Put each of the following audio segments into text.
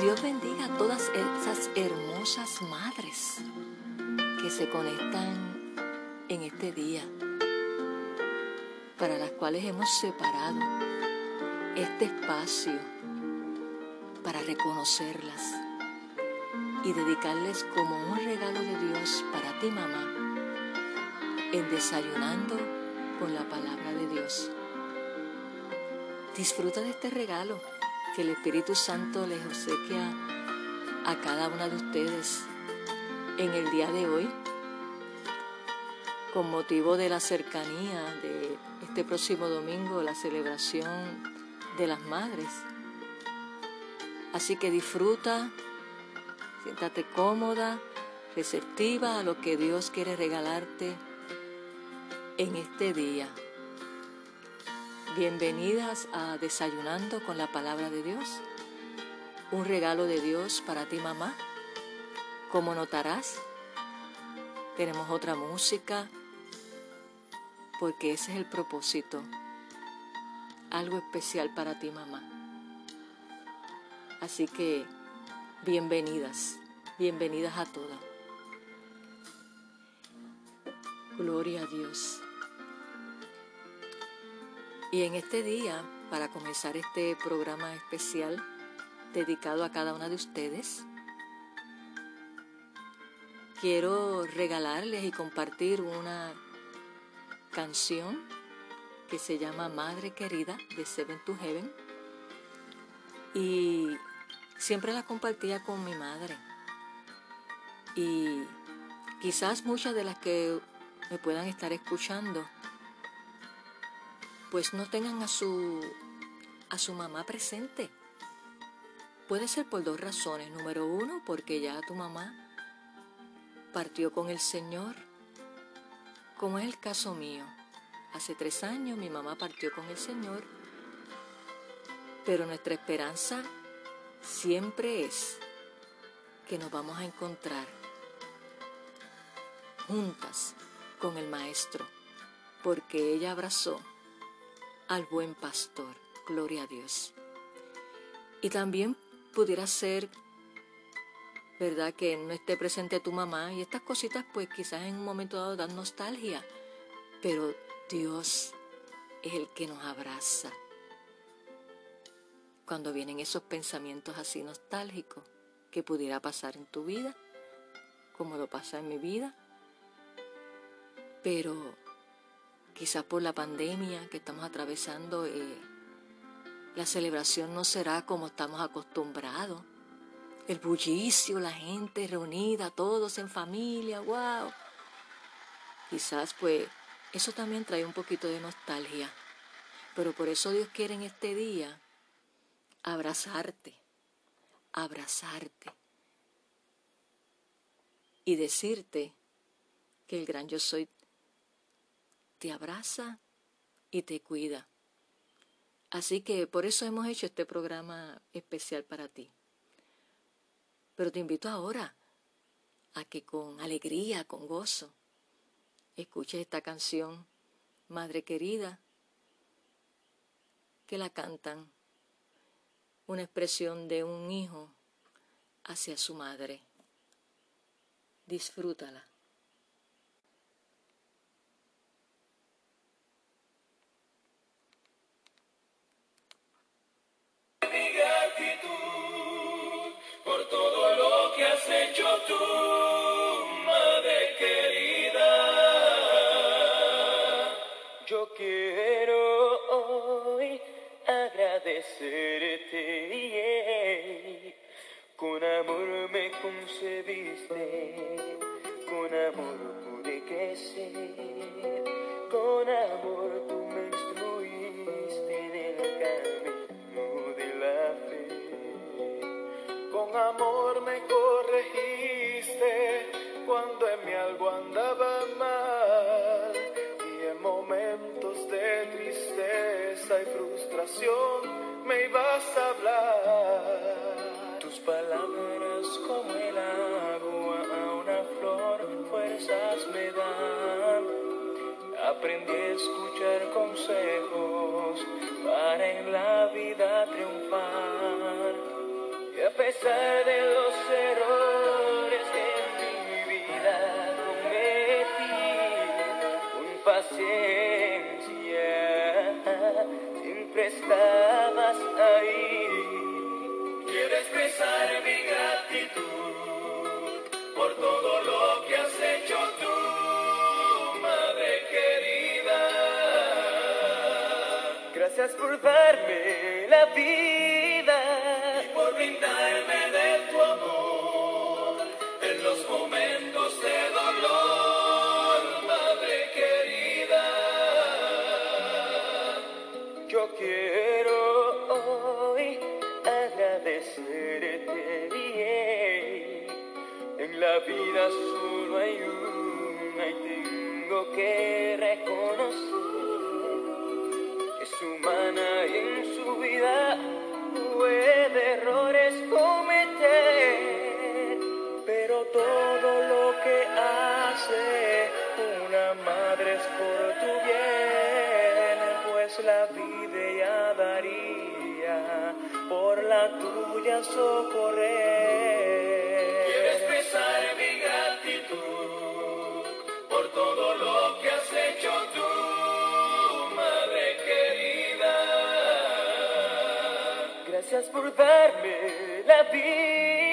Dios bendiga a todas esas hermosas madres que se conectan en este día, para las cuales hemos separado este espacio para reconocerlas y dedicarles como un regalo de Dios para ti, mamá, en desayunando con la palabra de Dios. Disfruta de este regalo que el Espíritu Santo les obsequia a cada una de ustedes en el día de hoy, con motivo de la cercanía de este próximo domingo, la celebración de las madres. Así que disfruta, siéntate cómoda, receptiva a lo que Dios quiere regalarte en este día. Bienvenidas a Desayunando con la Palabra de Dios, un regalo de Dios para ti mamá. Como notarás, tenemos otra música, porque ese es el propósito, algo especial para ti mamá. Así que bienvenidas, bienvenidas a todas. Gloria a Dios. Y en este día, para comenzar este programa especial dedicado a cada una de ustedes, quiero regalarles y compartir una canción que se llama Madre Querida de Seven to Heaven. Y siempre la compartía con mi madre. Y quizás muchas de las que me puedan estar escuchando pues no tengan a su, a su mamá presente. Puede ser por dos razones. Número uno, porque ya tu mamá partió con el Señor, como es el caso mío. Hace tres años mi mamá partió con el Señor, pero nuestra esperanza siempre es que nos vamos a encontrar juntas con el Maestro, porque ella abrazó al buen pastor. Gloria a Dios. Y también pudiera ser, ¿verdad? Que no esté presente tu mamá y estas cositas pues quizás en un momento dado dan nostalgia, pero Dios es el que nos abraza. Cuando vienen esos pensamientos así nostálgicos que pudiera pasar en tu vida, como lo pasa en mi vida, pero quizás por la pandemia que estamos atravesando, eh, la celebración no será como estamos acostumbrados. El bullicio, la gente reunida, todos en familia, wow. Quizás pues eso también trae un poquito de nostalgia. Pero por eso Dios quiere en este día abrazarte, abrazarte y decirte que el gran yo soy te abraza y te cuida. Así que por eso hemos hecho este programa especial para ti. Pero te invito ahora a que con alegría, con gozo, escuches esta canción, Madre querida, que la cantan, una expresión de un hijo hacia su madre. Disfrútala. Con amor me concebiste, con amor pude crecer, Aprendí a escuchar consejos para en la vida triunfar. Y a pesar la vida solo hay una y tengo que reconocer es humana y en su vida puede errores cometer, pero todo lo que hace una madre es por tu bien, pues la vida ya daría por la tuya socorrer. Gracias por darme la vida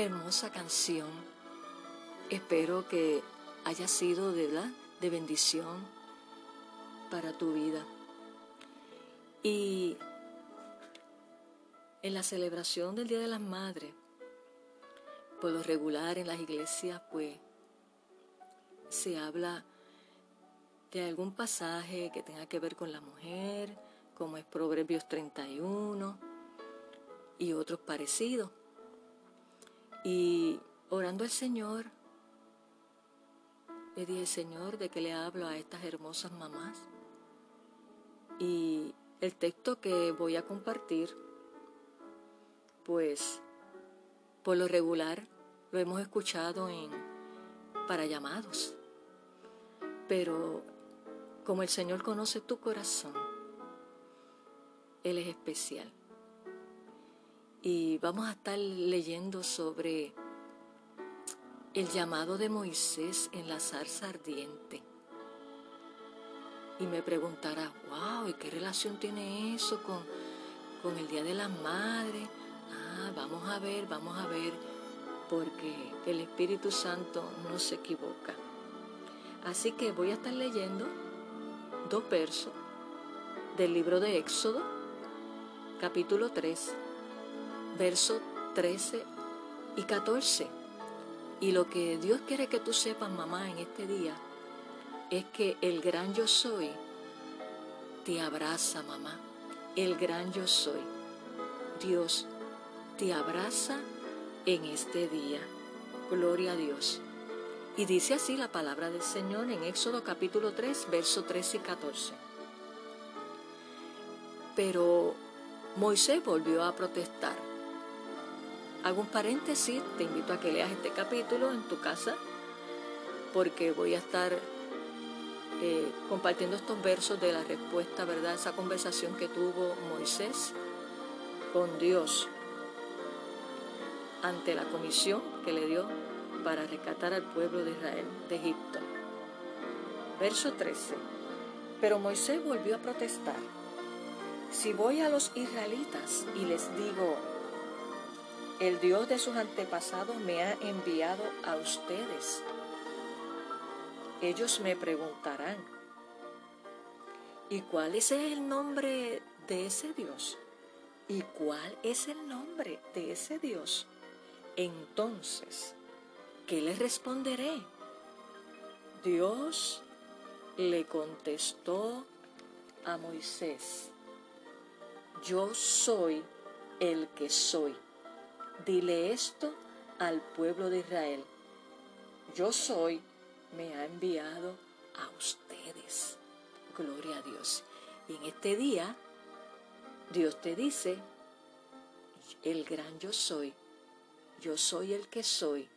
Hermosa canción. Espero que haya sido de verdad de bendición para tu vida. Y en la celebración del Día de las Madres, por lo regular en las iglesias, pues se habla de algún pasaje que tenga que ver con la mujer, como es Proverbios 31 y otros parecidos. Y orando al Señor, le dije, Señor, ¿de qué le hablo a estas hermosas mamás? Y el texto que voy a compartir, pues por lo regular lo hemos escuchado en para llamados. Pero como el Señor conoce tu corazón, Él es especial. Y vamos a estar leyendo sobre el llamado de Moisés en la zarza ardiente. Y me preguntará, wow, ¿y qué relación tiene eso con, con el Día de las Madres? Ah, vamos a ver, vamos a ver, porque el Espíritu Santo no se equivoca. Así que voy a estar leyendo dos versos del libro de Éxodo, capítulo 3, versos 13 y 14. Y lo que Dios quiere que tú sepas, mamá, en este día, es que el gran yo soy te abraza, mamá. El gran yo soy. Dios te abraza en este día. Gloria a Dios. Y dice así la palabra del Señor en Éxodo capítulo 3, versos 13 y 14. Pero Moisés volvió a protestar. Hago un paréntesis, te invito a que leas este capítulo en tu casa, porque voy a estar eh, compartiendo estos versos de la respuesta, ¿verdad? Esa conversación que tuvo Moisés con Dios ante la comisión que le dio para rescatar al pueblo de Israel de Egipto. Verso 13. Pero Moisés volvió a protestar. Si voy a los israelitas y les digo, el Dios de sus antepasados me ha enviado a ustedes ellos me preguntarán, ¿y cuál es el nombre de ese Dios? ¿Y cuál es el nombre de ese Dios? Entonces, ¿qué les responderé? Dios le contestó a Moisés, yo soy el que soy. Dile esto al pueblo de Israel. Yo soy me ha enviado a ustedes. Gloria a Dios. Y en este día, Dios te dice, el gran yo soy, yo soy el que soy,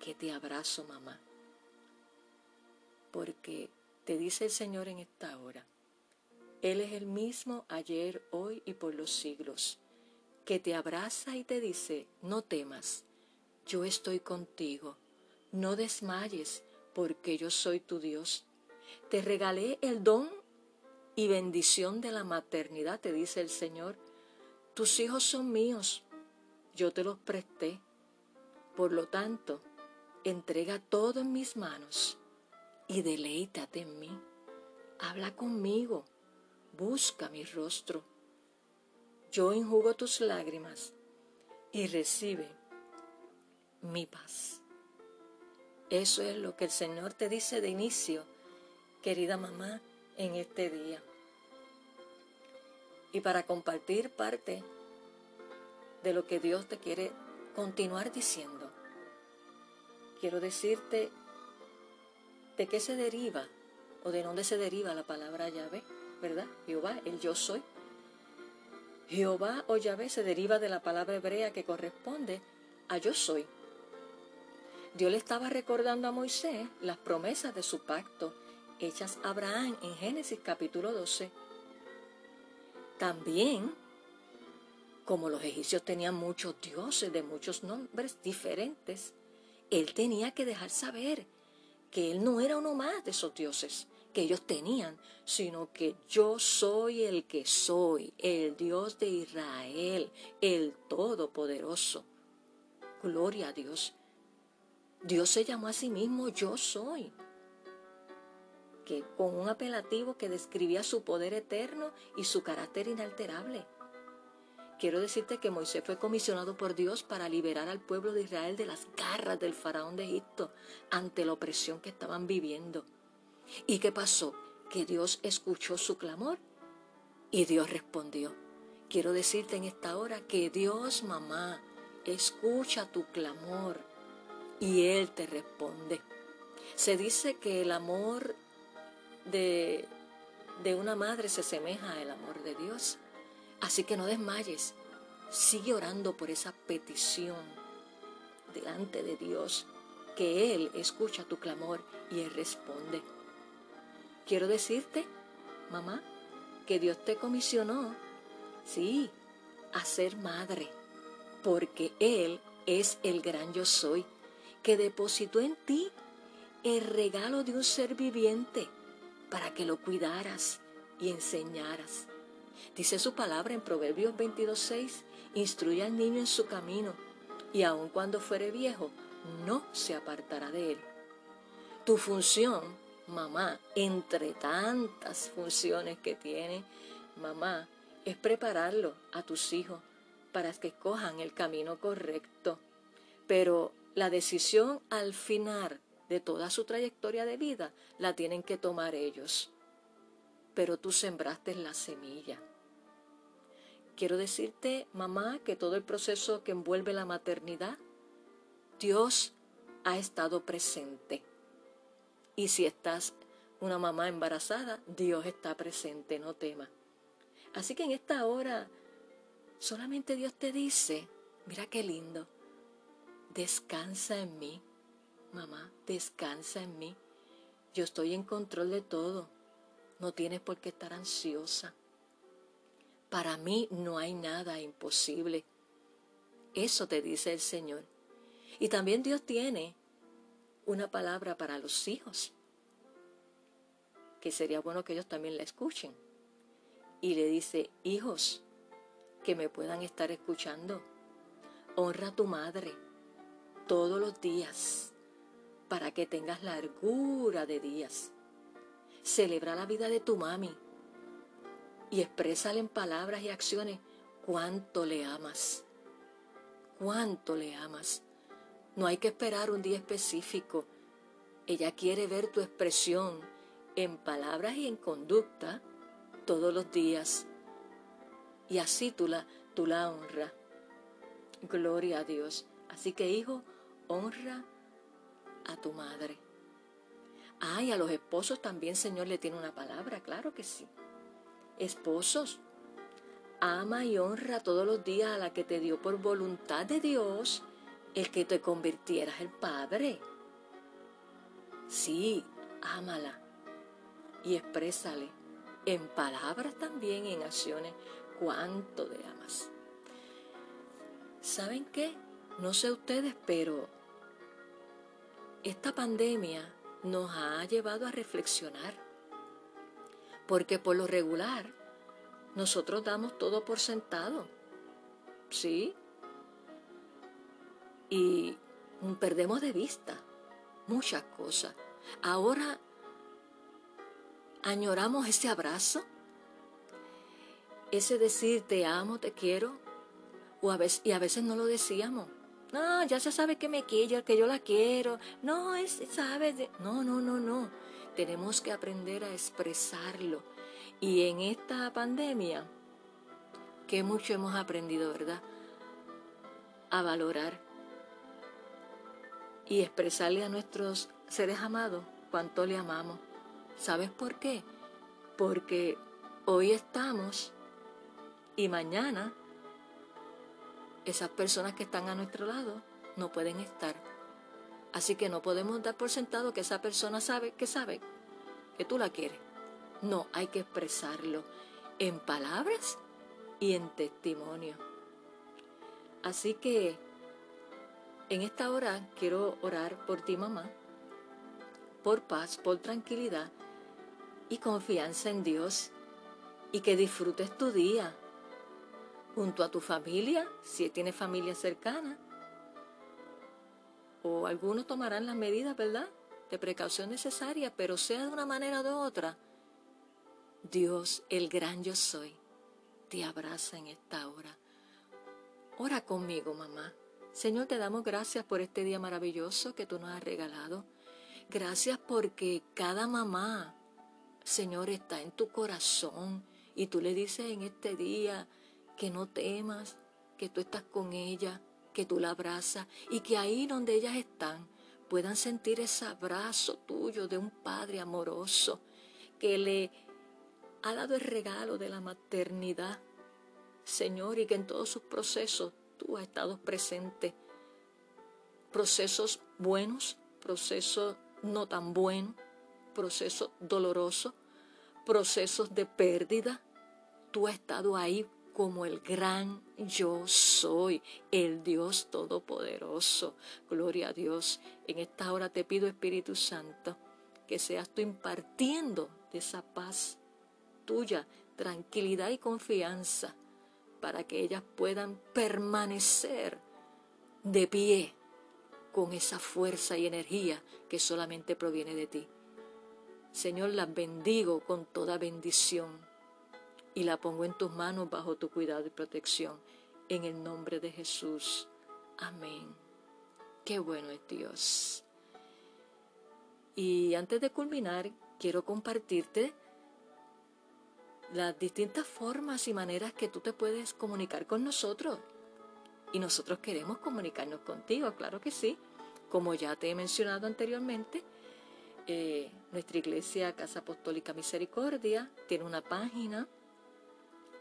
que te abrazo mamá. Porque te dice el Señor en esta hora, Él es el mismo ayer, hoy y por los siglos, que te abraza y te dice, no temas, yo estoy contigo, no desmayes, porque yo soy tu Dios. Te regalé el don y bendición de la maternidad, te dice el Señor. Tus hijos son míos, yo te los presté. Por lo tanto, entrega todo en mis manos y deleítate en mí. Habla conmigo, busca mi rostro. Yo enjugo tus lágrimas y recibe mi paz. Eso es lo que el Señor te dice de inicio, querida mamá, en este día. Y para compartir parte de lo que Dios te quiere continuar diciendo, quiero decirte de qué se deriva o de dónde se deriva la palabra Yahvé, ¿verdad? Jehová, el yo soy. Jehová o Yahvé se deriva de la palabra hebrea que corresponde a yo soy. Dios le estaba recordando a Moisés las promesas de su pacto hechas a Abraham en Génesis capítulo 12. También, como los egipcios tenían muchos dioses de muchos nombres diferentes, él tenía que dejar saber que él no era uno más de esos dioses que ellos tenían, sino que yo soy el que soy, el Dios de Israel, el Todopoderoso. Gloria a Dios. Dios se llamó a sí mismo yo soy, que con un apelativo que describía su poder eterno y su carácter inalterable. Quiero decirte que Moisés fue comisionado por Dios para liberar al pueblo de Israel de las garras del faraón de Egipto ante la opresión que estaban viviendo. ¿Y qué pasó? Que Dios escuchó su clamor y Dios respondió. Quiero decirte en esta hora que Dios, mamá, escucha tu clamor y Él te responde. Se dice que el amor de, de una madre se asemeja al amor de Dios. Así que no desmayes. Sigue orando por esa petición delante de Dios, que Él escucha tu clamor y Él responde. Quiero decirte, mamá, que Dios te comisionó, sí, a ser madre, porque Él es el gran yo soy que depositó en ti el regalo de un ser viviente para que lo cuidaras y enseñaras. Dice su palabra en Proverbios 22.6, instruye al niño en su camino y aun cuando fuere viejo, no se apartará de él. Tu función, mamá, entre tantas funciones que tiene, mamá, es prepararlo a tus hijos para que cojan el camino correcto. Pero la decisión al final de toda su trayectoria de vida la tienen que tomar ellos. Pero tú sembraste la semilla. Quiero decirte, mamá, que todo el proceso que envuelve la maternidad, Dios ha estado presente. Y si estás una mamá embarazada, Dios está presente, no temas. Así que en esta hora, solamente Dios te dice, Mira qué lindo. Descansa en mí, mamá, descansa en mí. Yo estoy en control de todo. No tienes por qué estar ansiosa. Para mí no hay nada imposible. Eso te dice el Señor. Y también Dios tiene una palabra para los hijos, que sería bueno que ellos también la escuchen. Y le dice, hijos, que me puedan estar escuchando, honra a tu madre todos los días para que tengas largura de días. Celebra la vida de tu mami y exprésale en palabras y acciones cuánto le amas. Cuánto le amas. No hay que esperar un día específico. Ella quiere ver tu expresión en palabras y en conducta todos los días. Y así tú la, tú la honras. Gloria a Dios. Así que hijo, honra a tu madre. Ay, a los esposos también Señor le tiene una palabra, claro que sí. Esposos, ama y honra todos los días a la que te dio por voluntad de Dios el que te convirtieras en padre. Sí, ámala y exprésale en palabras también, en acciones, cuánto te amas. ¿Saben qué? No sé ustedes, pero esta pandemia nos ha llevado a reflexionar. Porque por lo regular, nosotros damos todo por sentado. ¿Sí? Y perdemos de vista muchas cosas. Ahora añoramos ese abrazo, ese decir te amo, te quiero, o a veces, y a veces no lo decíamos. No, ya se sabe que me quiere, que yo la quiero. No, es, sabe. No, no, no, no. Tenemos que aprender a expresarlo. Y en esta pandemia, que mucho hemos aprendido, ¿verdad? A valorar y expresarle a nuestros seres amados cuánto le amamos. ¿Sabes por qué? Porque hoy estamos y mañana esas personas que están a nuestro lado no pueden estar. Así que no podemos dar por sentado que esa persona sabe que sabe que tú la quieres. No, hay que expresarlo en palabras y en testimonio. Así que en esta hora quiero orar por ti, mamá, por paz, por tranquilidad y confianza en Dios y que disfrutes tu día junto a tu familia, si tienes familia cercana. O algunos tomarán las medidas, ¿verdad? De precaución necesaria, pero sea de una manera o de otra. Dios, el gran yo soy, te abraza en esta hora. Ora conmigo, mamá. Señor, te damos gracias por este día maravilloso que tú nos has regalado. Gracias porque cada mamá, Señor, está en tu corazón y tú le dices en este día que no temas, que tú estás con ella, que tú la abrazas y que ahí donde ellas están puedan sentir ese abrazo tuyo de un Padre amoroso que le ha dado el regalo de la maternidad, Señor, y que en todos sus procesos tú has estado presente. Procesos buenos, procesos no tan buenos, procesos dolorosos, procesos de pérdida. Tú has estado ahí como el gran yo soy, el Dios Todopoderoso. Gloria a Dios. En esta hora te pido, Espíritu Santo, que seas tú impartiendo de esa paz tuya, tranquilidad y confianza para que ellas puedan permanecer de pie con esa fuerza y energía que solamente proviene de ti. Señor, las bendigo con toda bendición y la pongo en tus manos bajo tu cuidado y protección. En el nombre de Jesús. Amén. Qué bueno es Dios. Y antes de culminar, quiero compartirte las distintas formas y maneras que tú te puedes comunicar con nosotros. Y nosotros queremos comunicarnos contigo, claro que sí. Como ya te he mencionado anteriormente, eh, nuestra iglesia Casa Apostólica Misericordia tiene una página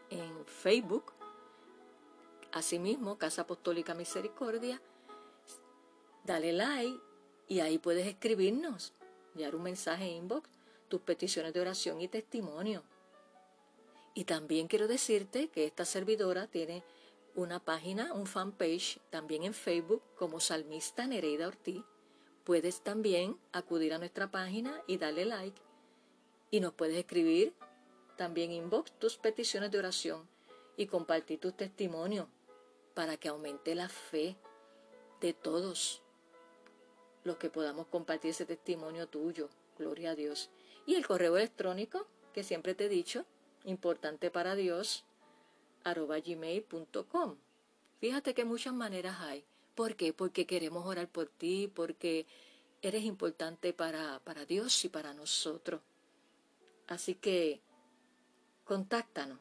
en Facebook Asimismo, Casa Apostólica Misericordia, dale like y ahí puedes escribirnos, enviar un mensaje inbox, tus peticiones de oración y testimonio. Y también quiero decirte que esta servidora tiene una página, un fanpage, también en Facebook como Salmista Nereida Ortiz. Puedes también acudir a nuestra página y darle like. Y nos puedes escribir también inbox tus peticiones de oración y compartir tus testimonios para que aumente la fe de todos los que podamos compartir ese testimonio tuyo. Gloria a Dios. Y el correo electrónico, que siempre te he dicho, importante para Dios, arroba gmail.com. Fíjate que muchas maneras hay. ¿Por qué? Porque queremos orar por ti, porque eres importante para, para Dios y para nosotros. Así que contáctanos.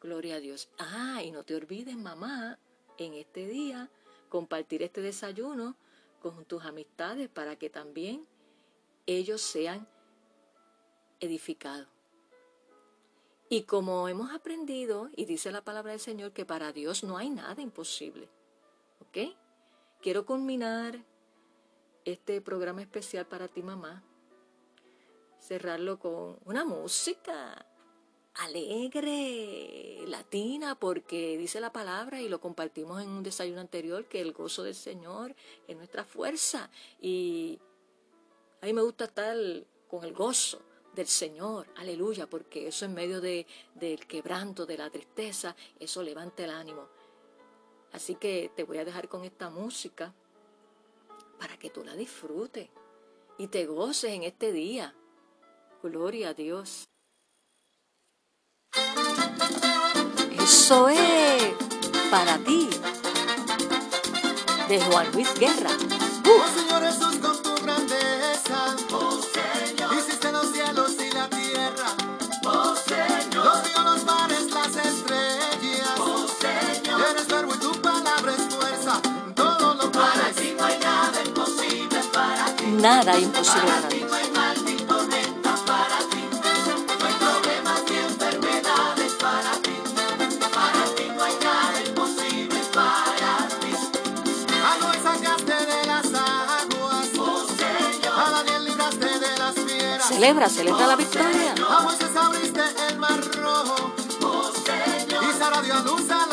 Gloria a Dios. Ah, y no te olvides, mamá, en este día compartir este desayuno con tus amistades para que también ellos sean edificados. Y como hemos aprendido, y dice la palabra del Señor, que para Dios no hay nada imposible. ¿Ok? Quiero culminar este programa especial para ti, mamá. Cerrarlo con una música alegre, latina, porque dice la palabra y lo compartimos en un desayuno anterior, que el gozo del Señor es nuestra fuerza. Y a mí me gusta estar con el gozo del Señor, aleluya, porque eso en medio de, del quebranto, de la tristeza, eso levanta el ánimo. Así que te voy a dejar con esta música para que tú la disfrutes y te goces en este día. Gloria a Dios. Eso es para ti, de Juan Luis Guerra. Uh. Nada imposible para Dios. Celebra, celebra la victoria. A el mar rojo. Y Sara dio a luz a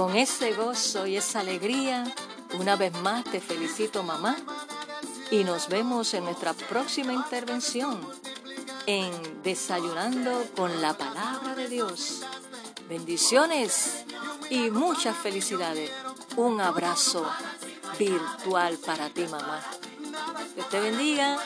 con ese gozo y esa alegría, una vez más te felicito mamá y nos vemos en nuestra próxima intervención en Desayunando con la Palabra de Dios. Bendiciones y muchas felicidades. Un abrazo virtual para ti mamá. Que te bendiga.